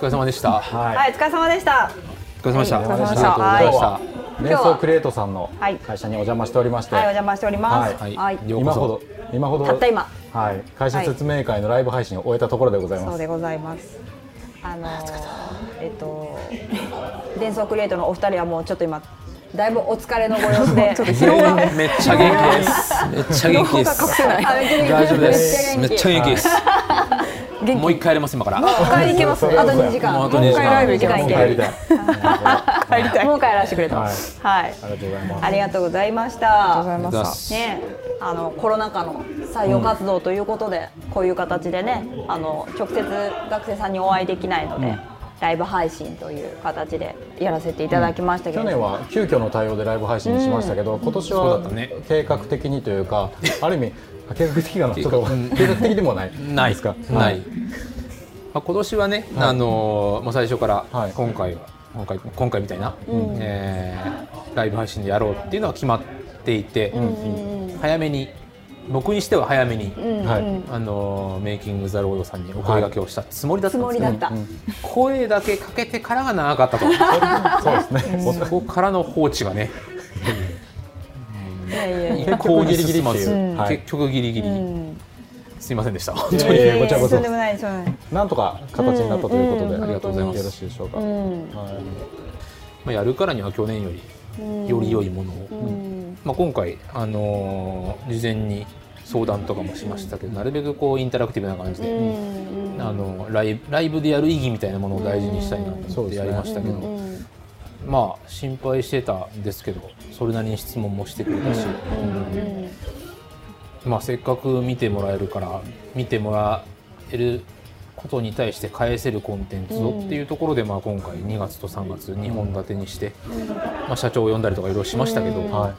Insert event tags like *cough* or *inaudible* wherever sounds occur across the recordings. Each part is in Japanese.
疲れ様でした。はい、はい、お疲れ様でした。お疲れ様でした。お疲れ様でしたありがとうございました。連想クリエイトさんのはい会社にお邪魔しておりまして、はい、お邪魔しております。はいはい、今ほど今ほどたった今はい、会社説明会のライブ配信を終えたところでございます。そうでございます。あのー、えっと、伝送クリエイトのお二人はもうちょっと今。だいぶお疲れのご様子で。*laughs* ちょっと全員めっちゃ元気です。*laughs* めっちゃ元気です。大丈夫です。めっちゃ元気です。もう一回やります今から。もう帰り行けます。あと二時間。あと2時間。もう帰りたい。*laughs* 帰りたい。もう帰らせてくれと。ははいい。ありがとうございます。ありがとうございました。ありがとうございますね、あのコロナ禍の採用活動ということで、こういう形でね、あの直接学生さんにお会いできないので、ライブ配信という形でやらせていただきましたけど、去年は急遽の対応でライブ配信にしましたけど、今年そうだはったね計画的にというか、ある意味計画的かなちょっと計画的でもないないですか？ない。まあ今年はね、あのーもう最初からはい今回は今回今回みたいな、えーライブ配信でやろうっていうのは決まっていて、早めに僕にしては早めに、はい。あのーメイキングザロードさんにお声掛けをしたつもりだったつんですけど、もりだった。声だけかけてからが長かったと。*laughs* そうですね。そこからの放置がね、結局ギリギリっていう。はい。結局ギリギリ、すいませんでした。本当に。いやいやこちらなんとか形になったということで、うんありがとうございます。よろしいでしょうか。うんはいまあやるからには去年よりより良いものを、うんまあ今回あのー事前に相談とかもしましたけど、なるべくこうインタラクティブな感じで、うんあのライブライブでやる意義みたいなものを大事にしたいなと思ってやりましたけど、うんまあ心配してたんですけどそれなりに質問もしてくれたし、まあせっかく見てもらえるから見てもらえることに対して返せるコンテンツをっていうところで、まあ今回2月と3月2本立てにして、まあ、社長を呼んだりとかいろいろしましたけど、は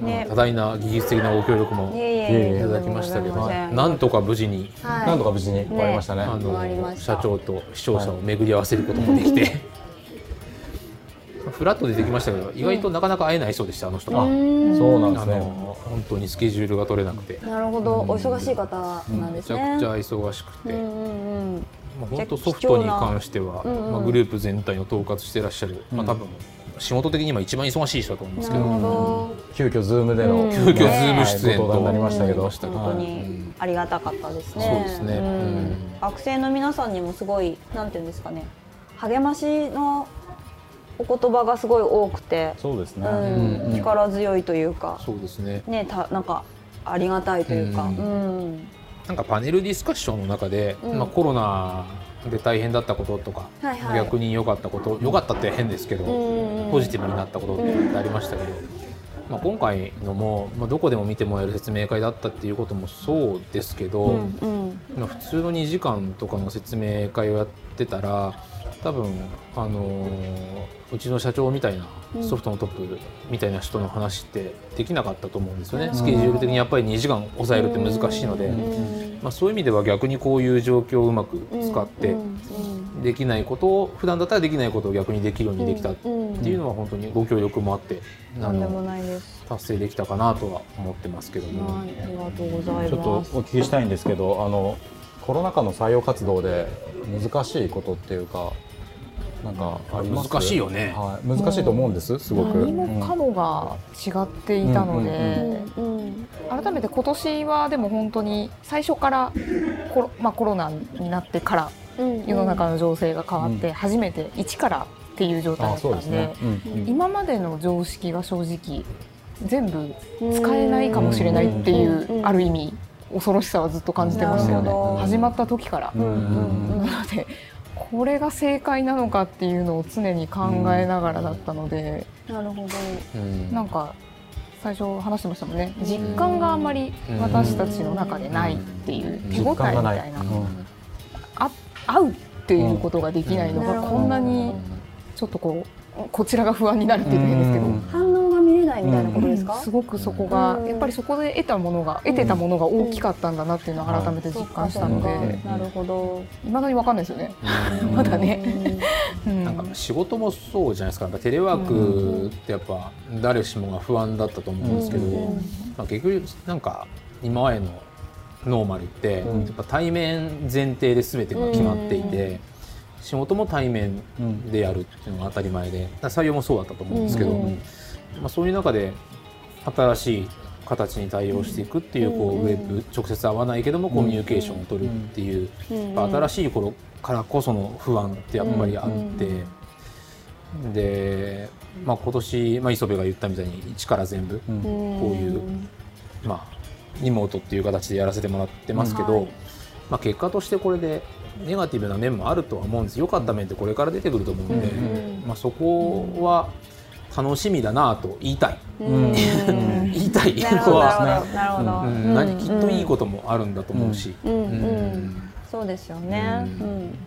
ね。多大な技術的なご協力もいただきましたけど、なんとか無事に、い。なんとか無事に終わりましたね。あのした。社長と視聴者を巡り合わせることもできて、*laughs* フラットでできましたけど意外となかなか会えない人でしたあの人。あが。そうなんですね。本当にスケジュールが取れなくて、なるほど、お忙しい方なんですね。めちゃくちゃ忙しくて。まあ、本当ソフトに関しては、まあ、グループ全体を統括してらっしゃる、まあ、多分仕事的に今一番忙しい人だと思うんですけど。急遽 Zoom での、うん。急遽 Zoom 出演と。なりましたけど、本当にありがたかったですね。そうですね。ん。うん。学生の皆さんにもすごいなんていうんですかね、励ましのお言葉がすごい多くて、そうですね。うんうん力強いというか、そうですね。ねたなんかありがたいというか、ううん。ん。なんかパネルディスカッションの中で、うん。まあ、コロナで大変だったこととか、はいはい。逆に良かったこと良かったって変ですけど、うんポジティブになったことってありましたけど、まあ、今回のも、まあ、どこでも見てもらえる説明会だったっていうこともそうですけど、うんうん。まあ、普通の2時間とかの説明会をやってたら多分、あのーうちの社長みたいなソフトのトップみたいな人の話ってできなかったと思うんですよね、スケジュール的にやっぱり2時間抑えるって難しいので、まあ、そういう意味では逆にこういう状況をうまく使ってできないことを普段だったらできないことを逆にできるようにできたっていうのは本当にご協力もあってあなんでものないです。達成できたかなとは思ってますけども。はい、ありがとうございちょっとおます。聞きしたいんですけど、あのコロナ禍の採用活動で難しいことっていうか、なんかあります？難しいよね。はい、難しいと思うんです。すごく。何もかもが違っていたので、改めて今年はでも本当に最初からコロ,、まあ、コロナになってからうん世の中の情勢が変わって初めて一からっていう状態だあ、ったんで,、ね。うんうん。今までの常識が正直全部使えないかもしれないっていう、うん。ある意味恐ろしさはずっと感じてましたよね。始まった時から。なのでこれが正解なのかっていうのを常に考えながらだったので、なるほど。うん。なんか最初話してましたもんね。実感があんまり私たちの中でないっていう手応えみたいな、うん。あ会うっていうことができないのがうんこん。なにちょっとこうこちらが不安になるっていうと変ですけど。か？すごくそこが、うん。やっぱりそこで得たものが得てたものが大きかったんだなっていうのを改めて実感したので。なるほど。いまだに分かんないですよね、うん。*laughs* まだね、うん。なんか仕事もそうじゃないですか。やっぱテレワークってやっぱ誰しもが不安だったと思うんですけど、うん。まあ、結局なんか今までのノーマルって、うん。やっぱ対面前提で全てが決まっていて、仕事も対面でやるっていうのが当たり前で採用もそうだったと思うんですけど、うん。まあ、そういう中で新しい形に対応していくっていうこううんウェブ直接会わないけどもコミュニケーションを取るっていう、新しい頃からこその不安ってやっぱりあって、で、まあ、今年、まあ、磯部が言ったみたいに一から全部うん。こういうまあ、リモートっていう形でやらせてもらってますけど、まあ、結果としてこれでネガティブな面もあるとは思うんです。良かった面ってこれから出てくると思うんで、うん。まあ、そこは楽しみだなと言いたい、うん。言いたい。なるほどのは、なるほどなるほど。ううん。ん、何きっといいこともあるんだと思うし、そうですよね。うん。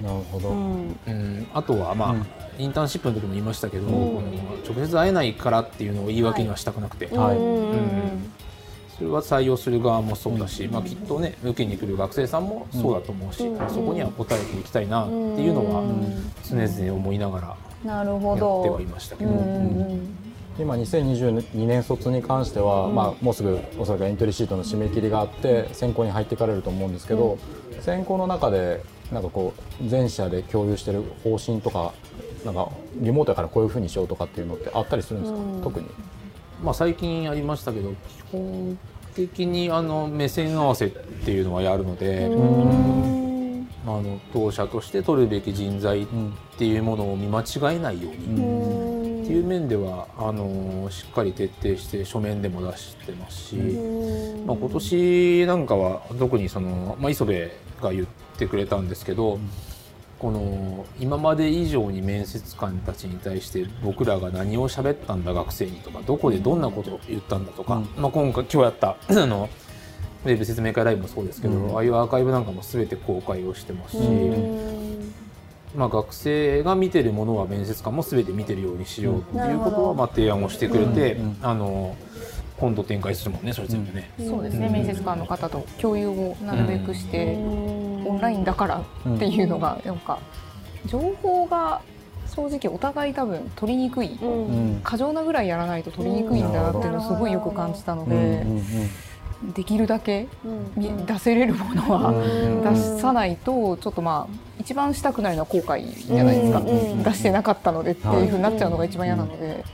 なるほど、うん。うん。あとはまあ、うん。インターンシップの時も言いましたけど、直接会えないからっていうのを言い訳にはしたくなくて、はいうんうんそれは採用する側もそうだし、まあ、きっとね受けに来る学生さんもそうだと思うし、うん。そこには応えていきたいなっていうのはうん。常々思いながらなるほやってどはいましたけど、うんうん今2022年卒に関しては、まあ、もうすぐおそらくエントリーシートの締め切りがあって選考に入っていかれると思うんですけど、選考の中でなんかこう全社で共有してる方針とかなんかリモートやからこういうふうにしようとかっていうのってあったりするんですか、うん。特に。まあ、最近ありましたけど基本的にあの目線合わせっていうのはやるので、うんあの当社として取るべき人材っうん。ていうものを見間違えないように、うん。っていう面ではあのしっかり徹底して書面でも出してますし。まあ、今年なんかは特にその、まあ、磯部が言ってくれたんですけど、この今まで以上に面接官たちに対して僕らが何を喋ったんだ学生にとかどこでどんなことを言ったんだとか、うん。まあ、今回今日やった *clears throat* あのウェブ説明会ライブもそうですけど、うん。ああいうアーカイブなんかも全て公開をしてますし、うん。まあ、学生が見てるものは面接官も全て見てるようにしようっていうことはまあ提案をしてくれて、うんあの今度展開するもんねそれ全部ね。そうですね、うん。面接官の方と共有をなるべくして、オンラインだからっていうのがなんか情報が正直お互い多分取りにくい、過剰なぐらいやらないと取りにくいんだなっていうのをすごいよく感じたのうん。で、うんできるだけ出せれるものはうん。出さないとちょっとまあ一番したくないのは後悔じゃないですか、出してなかったのでっていうふうになっちゃうのが一番嫌なので、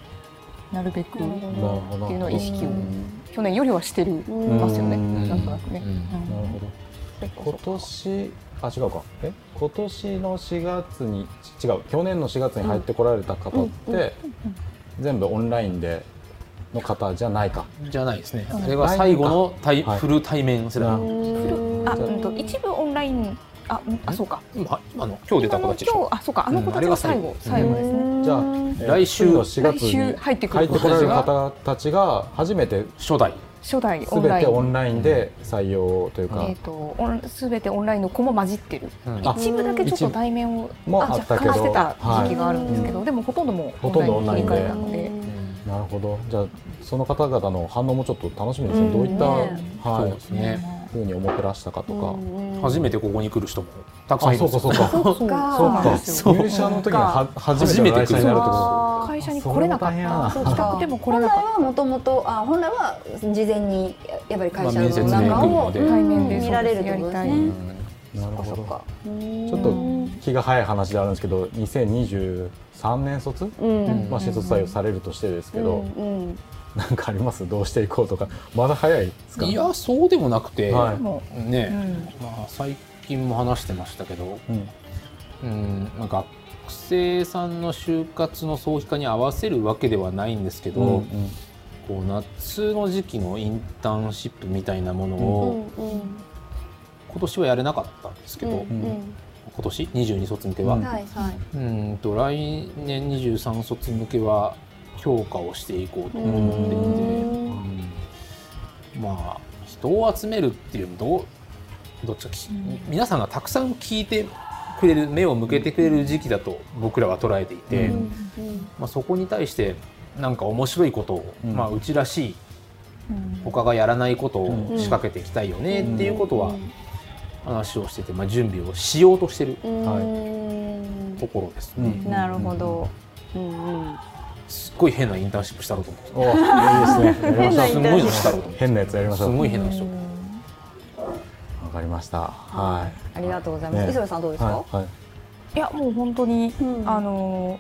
なるべくっていうのを意識をうん。去年よりはしてるうんますよね、うん。なんとなくね。今年あ違うか。え？今年の4月に違う。去年の4月に入ってこられた方って、全部オンラインでの方じゃないか。じゃないですね。うん。あれが最後の対、はい。フル対面世代。なうん。あ、うんと一部オンラインあ、うんあそうか。今あの今日出た子たちでしょ。今日あそうか。あの子たちが最後、うん最後ですね。じゃあ、来週次の4月来週に入ってくる入ってこられる方たちが初めて初代。初代オ全ンライン。てオンラインで採用というか、えっ、とオンすべてオンラインの子も混じってる。うん。あ一部だけちょっと対面をもああ若干してた時期があるんですけど、はでもほとんどもうほとんどオンラインに切り替えたので、なるほど。じゃあその方々の反応もちょっと楽しみですね、うんどういった、ね。そうはいですね。ふうに思ってらしたかとか、初めてここに来る人もたくさんあいるんですよ。そうかそうか。そうか。入社の時には初めての来社になるってこ会社に来れなかった。そう来たくても来れ本来なかっはもともとあ本来は事前にやっぱり会社の中を対面で見られるってことですね。となるほどそっか。そっか。ちょっと気が早い話であるんですけど2023年卒、うん。まあ、新卒採用されるとしてですけど、うんうんなんかあります？どうしていこうとか。まだ早いですか？いやそうでもなくて、はい。ね、う、うん。まあ最近も話してましたけど、うん。うん、まあ学生さんの就活の早期化に合わせるわけではないんですけど、うんこう夏の時期のインターンシップみたいなものうをんうん。今年はやれなかったんですけど、うん今年？22卒向けは、ううん。んはいはい。うんと来年23卒向けは評価をしていこうと思っていて、まあ人を集めるっていうのどうどっちかき、皆さんがたくさん聞いてくれる目を向けてくれる時期だと僕らは捉えていて、うん。まあ、そこに対してなんか面白いことを、うん。まあ、うちらしいうん。他がやらないことをうん。仕掛けていきたいよねうんっていうことは話をしてて、まあ、準備をしようとしてるうん。ところですね。うん。なるほど。うん。うん。すっごい変なインターンシップしたろうと思って。おいいですね。すごいのしたろうと思って。変なやつやりましょう。すごい変な人わかりました。はありがとうございます。ね。磯部さんどういですか？はいはい。いやもう本当に、うん。あの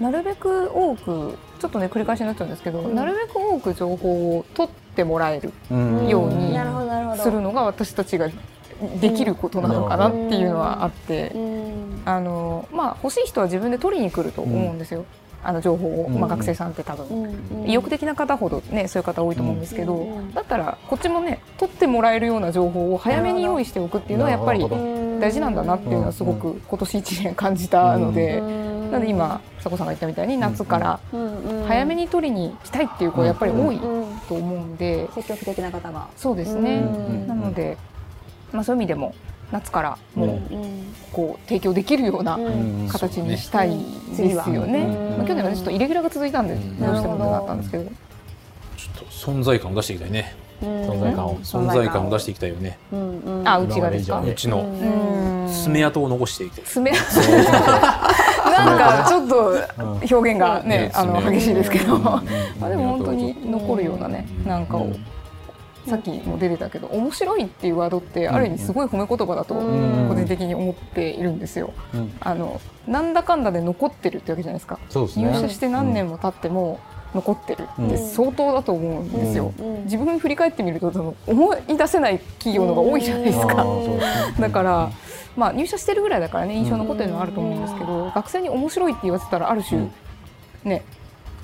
なるべく多くちょっとね繰り返しになっちゃうんですけど、うん。なるべく多く情報を取ってもらえるうん。ようになるほどなるほど。するのが私たちができることなのかなっていうのはあって、うん。あのまあ欲しい人は自分で取りに来ると思うんですよ、あの情報を、うん。まあ、学生さんって多分。うん。意欲的な方ほどねそういう方多いと思うんですけど、うん。だったらこっちもね取ってもらえるような情報を早めに用意しておくっていうのはやっぱり大事なんだなっていうのはすごく今年1年感じたので、うん。なので今佐古さんが言ったみたいに夏からうん。早めに取りに来たいっていう子はやっぱり多いうんと思うん。で、積極的な方が。そうですね、うん。なので、まあ、そういう意味でも夏からもううん。こう提供できるようなうん。形にしたいですようん。ね。去年はねちょっとイレギュラーが続いたんでうん。どうしてもなったんですけど、ちょっと存在感を出していきたいね。存在感を存在感を。出していきたいよね。あうちがですか？うちのうん。爪痕を残していきたい。爪。*laughs* なんかちょっと表現がね、うん。あの爪激しいですけど、うん。まあでも本当に残るようなねなんかを、さっきも出てたけど面白いっていうワードってある意味すごい褒め言葉だとうん。個人的に思っているんですよ。うん。あのなんだかんだで残ってるってわけじゃないですか。すね。入社して何年も経っても残ってるってうん。相当だと思うんですよ。うん。自分振り返ってみると思い出せない企業のが多いじゃないですか。そうですね。だから、まあ、入社してるぐらいだからね印象残ってるのはあると思うんですけど、学生に面白いって言わせたらある種、うん。ね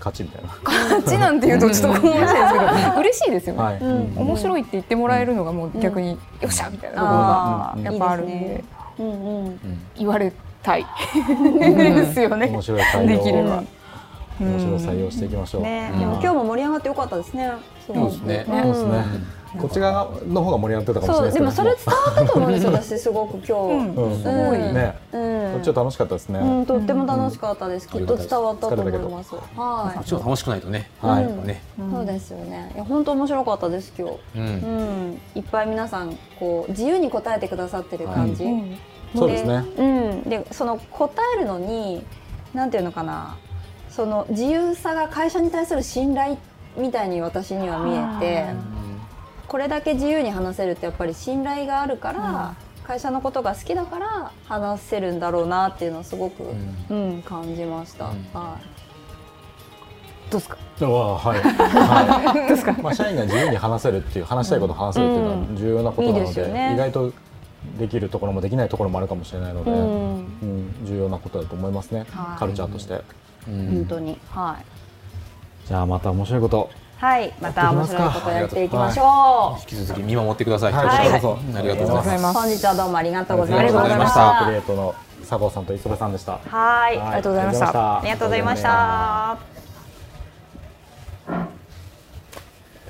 勝ちみたいな。勝ちなんていうとちょっと面白いですけど *laughs* 嬉しいですよね、はい。うん。面白いって言ってもらえるのがもう逆に、よっしゃみたいなところがやっぱあるんでいいですね。うんうん。言われたいですよね。面白いできれば。面白い採用していきましょう。ね、今日も盛り上がってよかったですね。そうですね。ん。そうですねこっち側の方が盛り上がってたかもしれないそうでもそれけ伝わったと思うんですよ。私すごく今日。うん。どうん。すごいね。うん。こっちは楽しかったですね。うん、とっても楽しかったです。きっと伝わったと思います。はこっちも楽しくないとね。はい。ね。い。そうですよね。いや本当面白かったです今日。うん。うん、いっぱい皆さんこう自由に答えてくださってる感じ。うん。そうですね。うん、でその答えるのになんていうのかな。その自由さが会社に対する信頼みたいに私には見えてこれだけ自由に話せるってやっぱり信頼があるから、会社のことが好きだから話せるんだろうなっていうのをすごく、うん。感じました。うん。はどうですか？はい。はい。*laughs* まあ社員が自由に話せるっていう話したいことを話せるっていうのは重要なことないいのでですよね。意外とできるところもできないところもあるかもしれないのでい、うん。うん重要なことだと思いますねはいカルチャーとしてうん本当にはいじゃあまた面白いことはいまた面白いことやっていきましょう。引き続き見守ってください。はい。はいありがとうございます。本日はどうもありがとうございまありがとうございました。クリエイトの佐藤さんと磯部さんでした。はい、はい。ありがとうございました。ありがとうございました。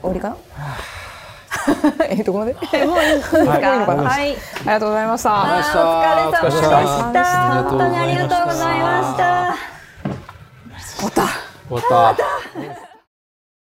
終わりか？な *laughs* えどこまで？あ *laughs* もういいですか。はい。はい。りがとうございました。あーお疲れ様でした。あ本当にありがとうございました。終わった